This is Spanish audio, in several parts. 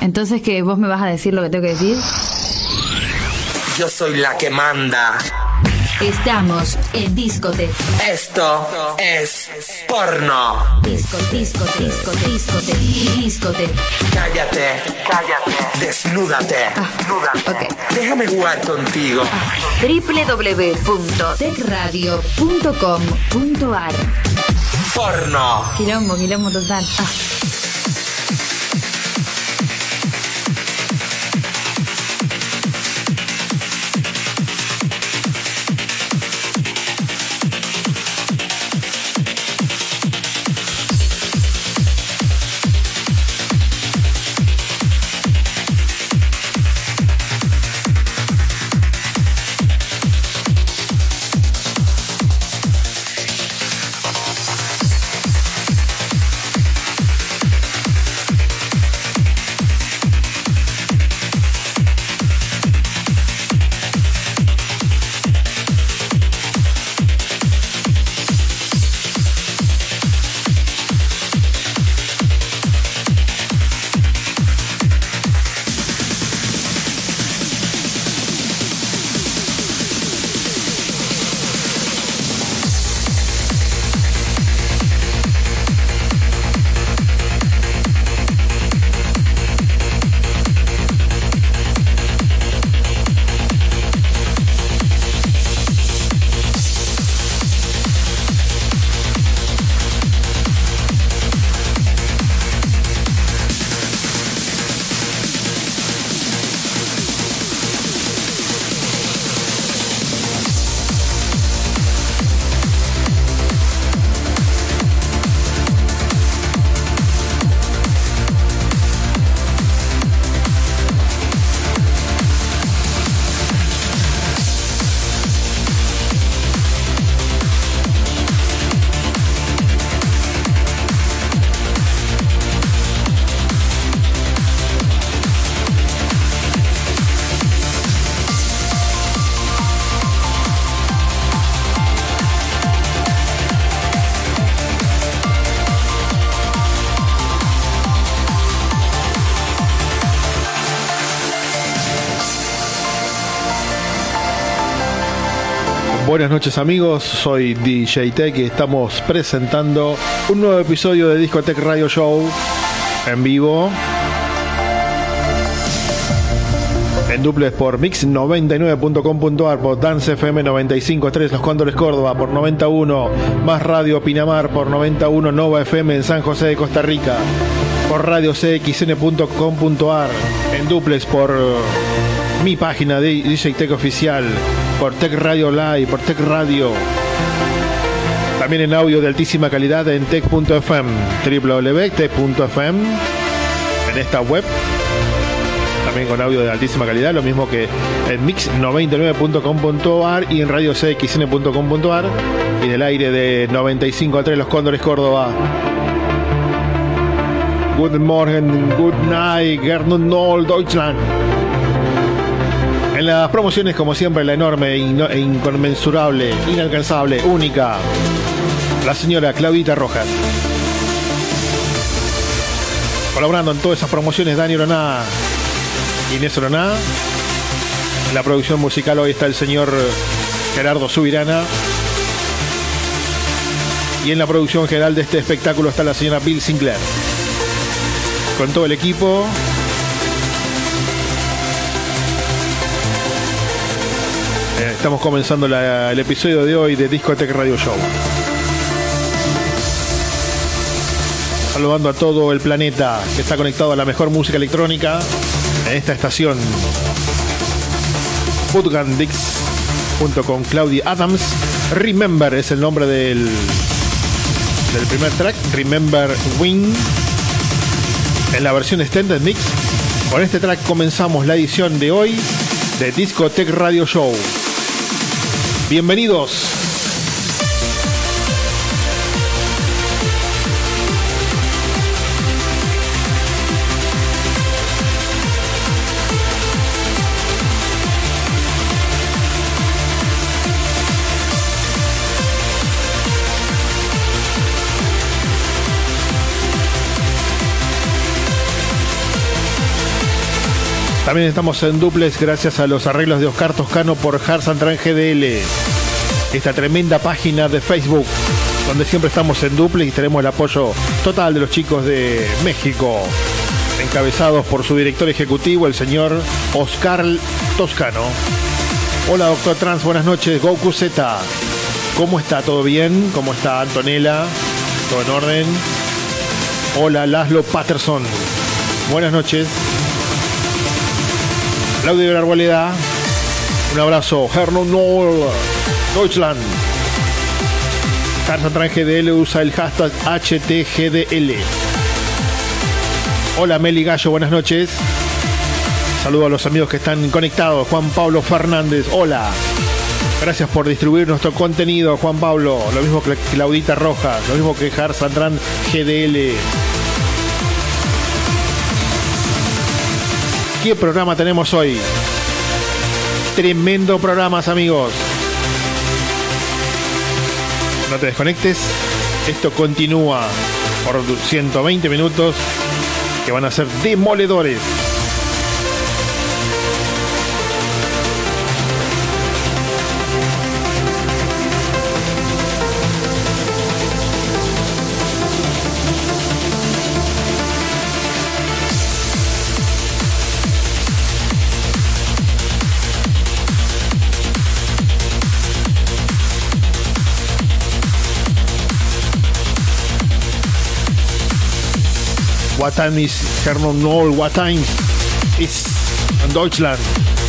Entonces, que ¿Vos me vas a decir lo que tengo que decir? Yo soy la que manda. Estamos en Discote. Esto es porno. Disco, disco, disco, discote, discote. Cállate, cállate. Desnúdate. Ah, Desnúdate. ok. Déjame jugar contigo. www.tecradio.com.ar Porno. Quilombo, quilombo total. Ah. Buenas noches amigos, soy DJ Tech y estamos presentando un nuevo episodio de Discotech Radio Show en vivo. En duples por mix99.com.ar, por Dance FM 95.3 Los Cóndores Córdoba, por 91 Más Radio Pinamar, por 91 Nova FM en San José de Costa Rica, por Radio CXN.com.ar, en duples por mi página de DJ Tech Oficial, por Tech Radio Live, por Tech Radio. También en audio de altísima calidad en tech.fm, www.tech.fm, en esta web. También con audio de altísima calidad, lo mismo que en mix99.com.ar y en radio cxn.com.ar y en el aire de 95 a 3 Los Cóndores Córdoba. Good morning, good night, Gernot Noll, Deutschland. En las promociones, como siempre, la enorme e inconmensurable, inalcanzable, única, la señora Claudita Rojas. Colaborando en todas esas promociones, Dani Oroná, Inés Oroná. En la producción musical hoy está el señor Gerardo Subirana. Y en la producción general de este espectáculo está la señora Bill Sinclair. Con todo el equipo, Estamos comenzando el episodio de hoy de Discotech Radio Show. Saludando a todo el planeta que está conectado a la mejor música electrónica en esta estación. Dix junto con Claudia Adams. Remember es el nombre del, del primer track. Remember Wing. En la versión Extended Mix. Con este track comenzamos la edición de hoy de Discotech Radio Show. Bienvenidos. También estamos en duples gracias a los arreglos de Oscar Toscano por Harsantran GDL. Esta tremenda página de Facebook donde siempre estamos en duples y tenemos el apoyo total de los chicos de México, encabezados por su director ejecutivo, el señor Oscar Toscano. Hola, doctor Trans, buenas noches. Goku Z, ¿cómo está? ¿Todo bien? ¿Cómo está Antonella? ¿Todo en orden? Hola, Laszlo Patterson. Buenas noches. Claudio de la Arboleda. Un abrazo. Herno Noel, Deutschland. Tarzan GDL usa el hashtag HTGDL. Hola Meli Gallo, buenas noches. Saludo a los amigos que están conectados. Juan Pablo Fernández, hola. Gracias por distribuir nuestro contenido, Juan Pablo. Lo mismo que Claudita Rojas, lo mismo que Sandrán GDL. ¿Qué programa tenemos hoy? Tremendo programas, amigos. No te desconectes. Esto continúa por 120 minutos que van a ser demoledores. 'What time is Hermann Noll? What time is in Deutschland?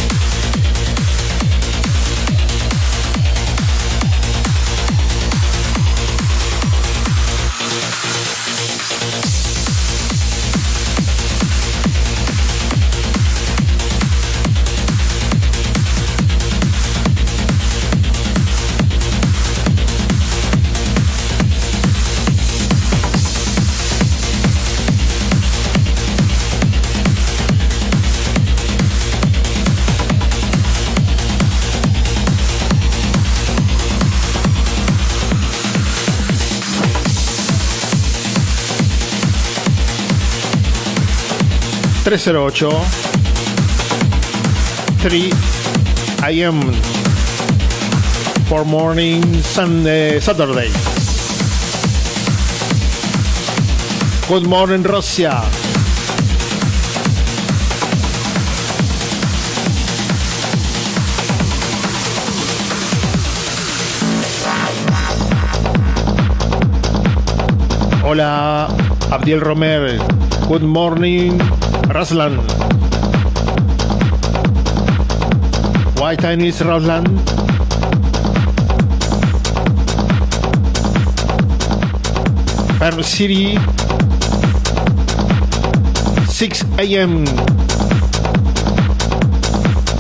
...308... ...3... I am... ...for morning Sunday... ...Saturday... ...good morning Russia... Hola, Abdiel Romer. Good morning, Raslan. Time is Raslan? Perth City, 6 a.m.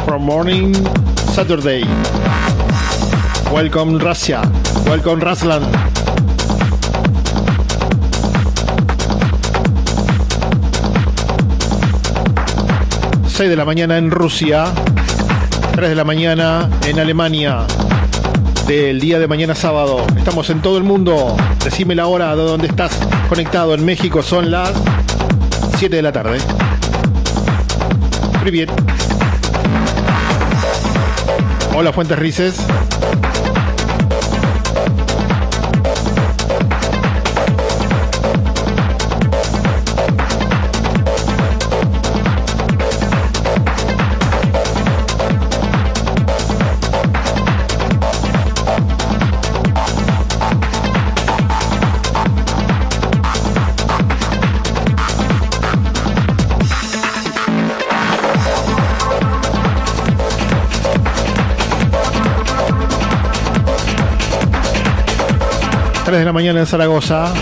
from morning Saturday. Welcome Russia. Welcome Raslan. 6 de la mañana en Rusia, 3 de la mañana en Alemania, del día de mañana sábado. Estamos en todo el mundo. Decime la hora de donde estás conectado. En México son las 7 de la tarde. Muy bien. Hola Fuentes Rices. De la mañana en Zaragoza.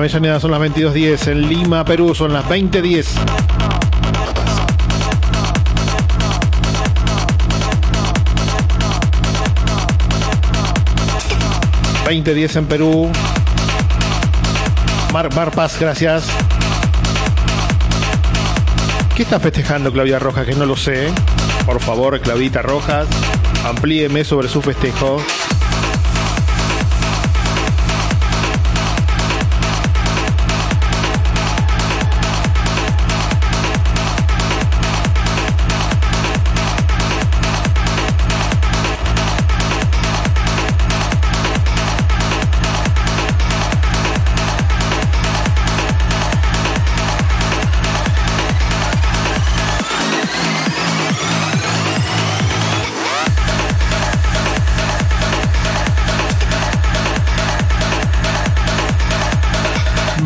Avellaneda son las 22.10. En Lima, Perú son las 20.10. ...20.10 en Perú... Mar, Mar Paz, gracias... ¿Qué está festejando Claudia Rojas? Que no lo sé. Por favor, Claudita Rojas, amplíeme sobre su festejo.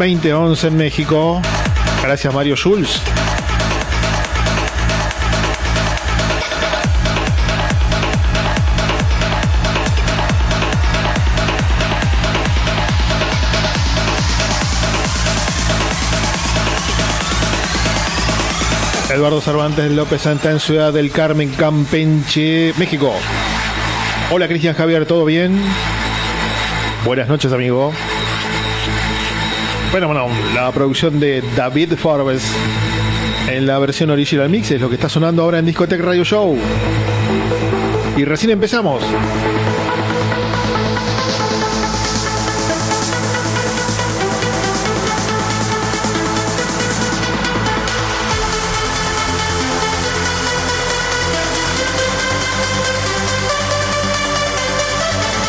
2011 en México. Gracias Mario Schulz. Eduardo Cervantes López Santa en Ciudad del Carmen, Campenche, México. Hola Cristian Javier, ¿todo bien? Buenas noches, amigo. Bueno, bueno, la producción de David Forbes en la versión original mix es lo que está sonando ahora en Discotech Radio Show. Y recién empezamos.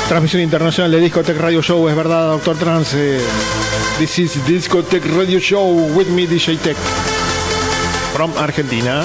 Transmisión internacional de Discotech Radio Show, es verdad, Doctor Trance. This is Discotech Radio Show with me, DJ Tech, from Argentina.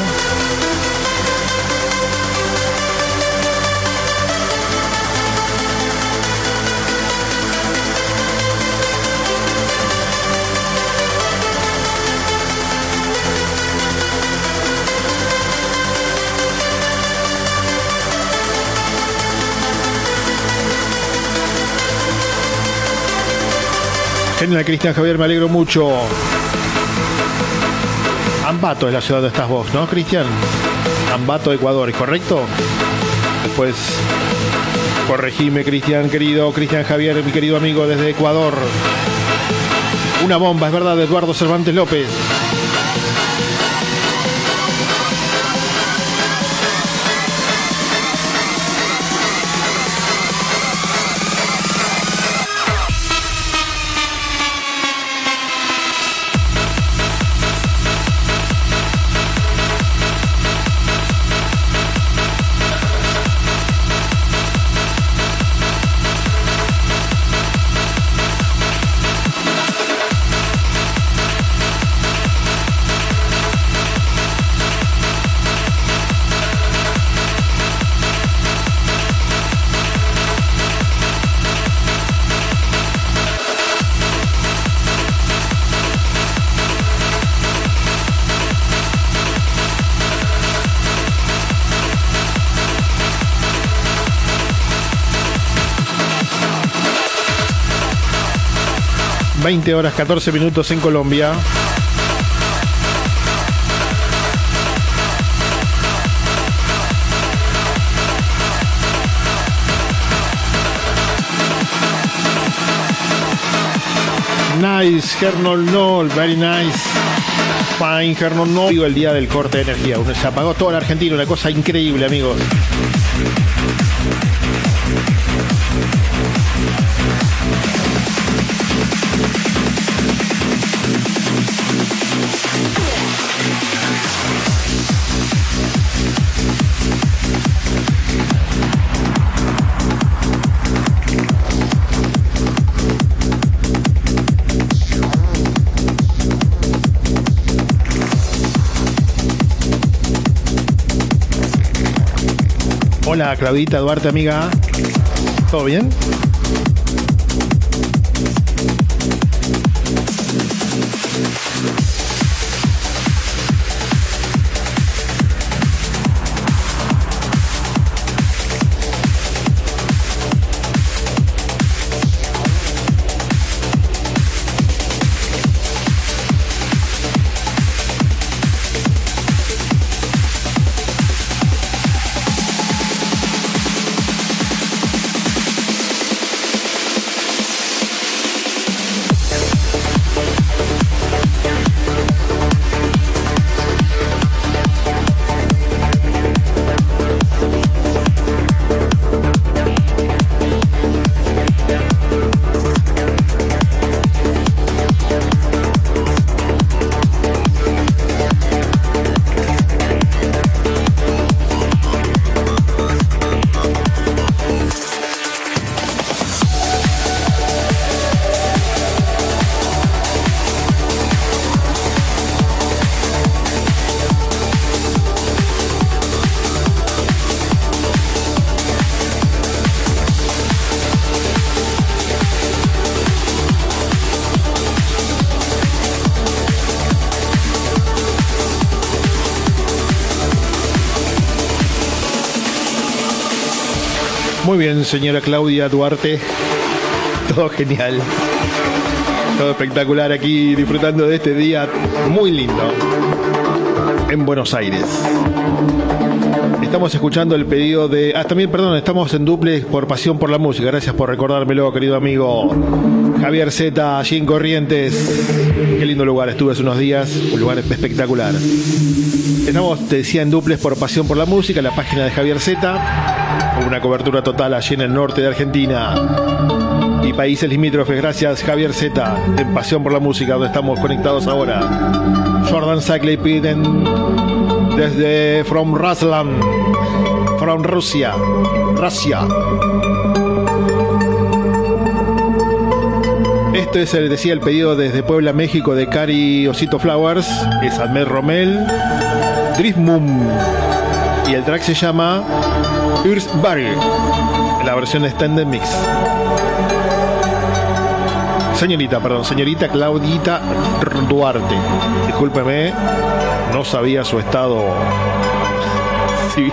Genial, Cristian Javier, me alegro mucho. Ambato es la ciudad donde estás vos, ¿no, Cristian? Ambato, Ecuador, ¿correcto? Después, corregime, Cristian, querido, Cristian Javier, mi querido amigo desde Ecuador. Una bomba, es verdad, de Eduardo Cervantes López. 20 horas 14 minutos en Colombia. Nice, Hernol no, very nice. Fine, Hernol no. El día del corte de energía. Se apagó toda la Argentina, una cosa increíble, amigos. Hola, Claudita Duarte, amiga. ¿Todo bien? Muy bien, señora Claudia Duarte. Todo genial. Todo espectacular aquí disfrutando de este día muy lindo en Buenos Aires. Estamos escuchando el pedido de. Ah, también, perdón, estamos en duplex por pasión por la música. Gracias por recordármelo, querido amigo Javier Z, allí en Corrientes. Qué lindo lugar, estuve hace unos días, un lugar espectacular. Estamos, te decía, en duplex por pasión por la música, la página de Javier Z. Una cobertura total allí en el norte de Argentina y países limítrofes. Gracias, Javier Z, en Pasión por la Música, donde estamos conectados ahora. Jordan Sackley piden desde From Ruslan, From Rusia, Rusia. Esto es, el, decía, el pedido desde Puebla, México, de Cari Osito Flowers. Es Admel Romel, Drismum. Y el track se llama Urs Barry, la versión Extended Mix. Señorita, perdón, señorita Claudita Duarte. Discúlpeme, no sabía su estado. Sí.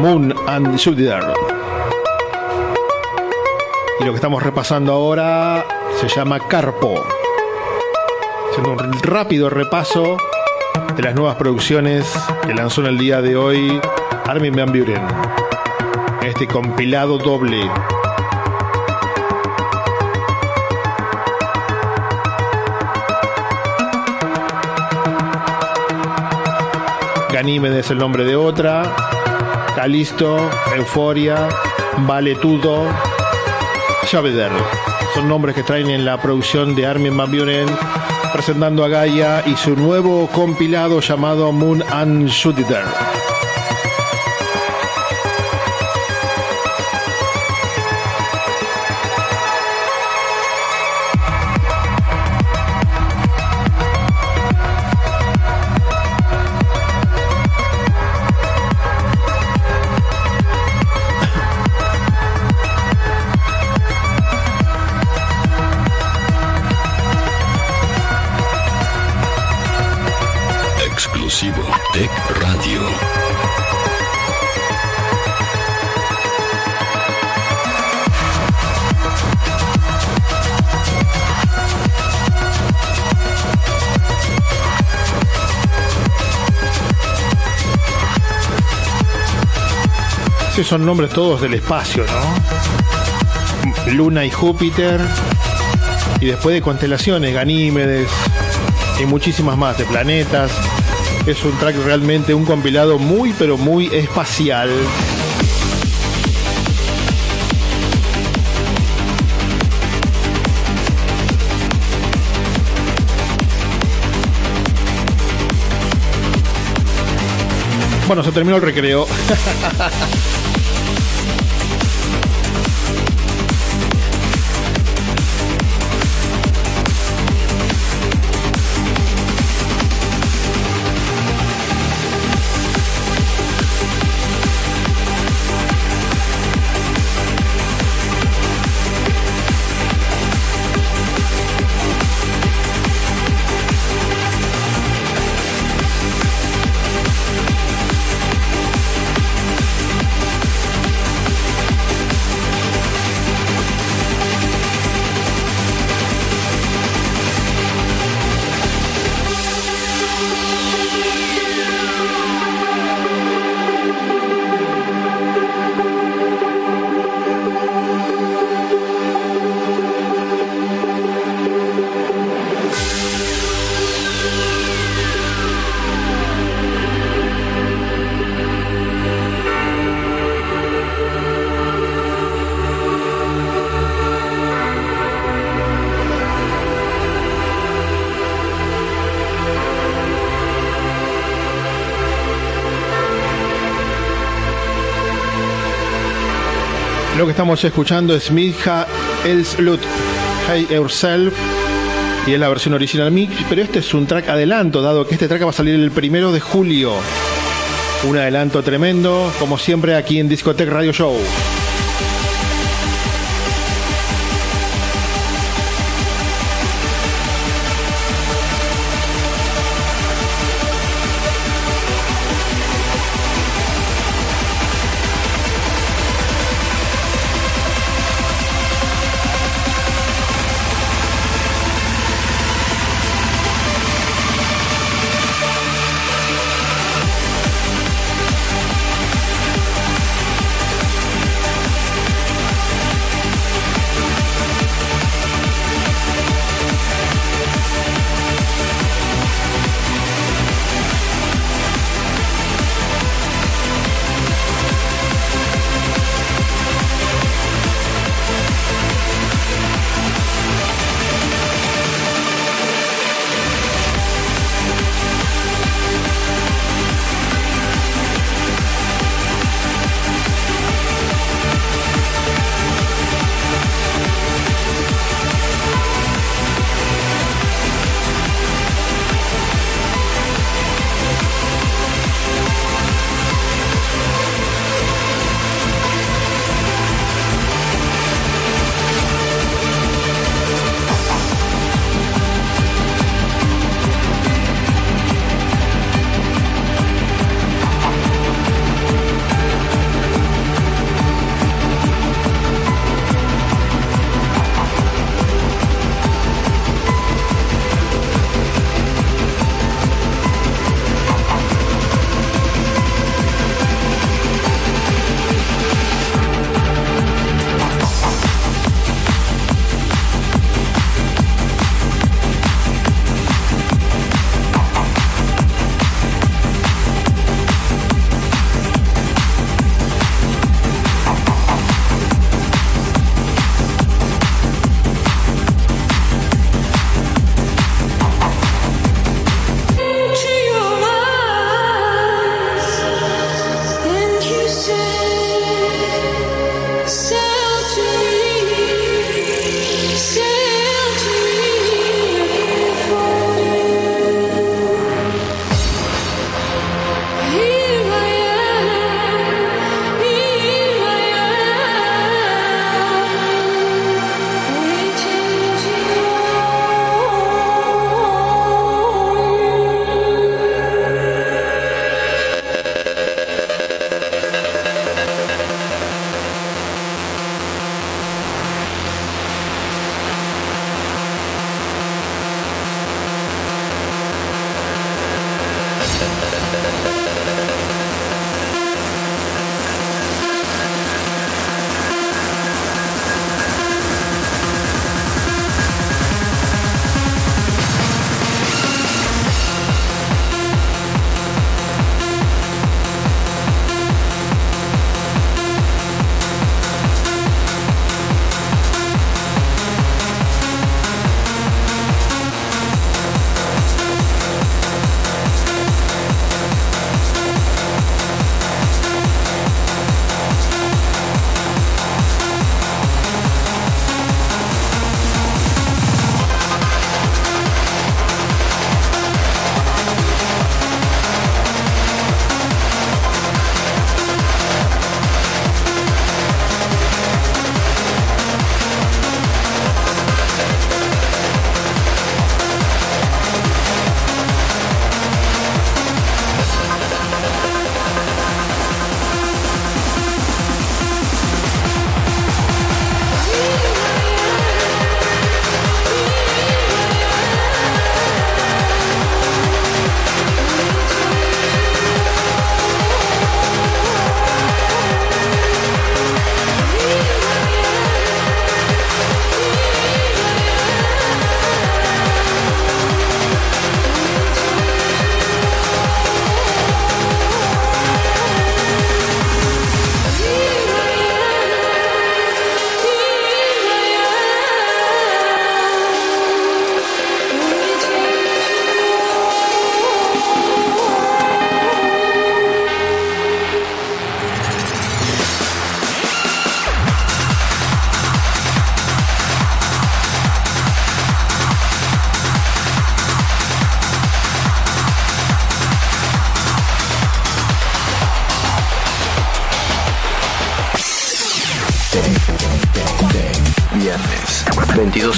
Moon and Jupiter. Y lo que estamos repasando ahora se llama Carpo. Haciendo un rápido repaso de las nuevas producciones que lanzó en el día de hoy Armin Van Buren. Este compilado doble Ganímedes es el nombre de otra, Calisto, Euforia, Valetudo, Chaveder. Son nombres que traen en la producción de Armin Van presentando a Gaia y su nuevo compilado llamado Moon and Jupiter. Son nombres todos del espacio, ¿no? Luna y Júpiter, Y después de constelaciones, Ganímedes y muchísimas más, de planetas. Es un track realmente un compilado muy, pero muy espacial. Bueno, se terminó el recreo. Lo que estamos escuchando es Midha Elslut, Hey Yourself, y es la versión original mix, pero este es un track adelanto, dado que este track va a salir el primero de julio. Un adelanto tremendo, como siempre aquí en Discotech Radio Show.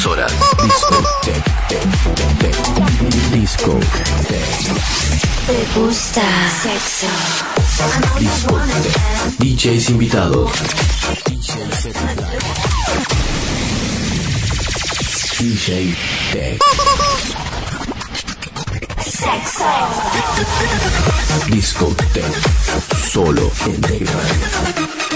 22 horas. Discotech. Discotech. ¿Te gusta sexo? Discotech. DJs invitados. DJ Tech. Discotech. Solo en Tech.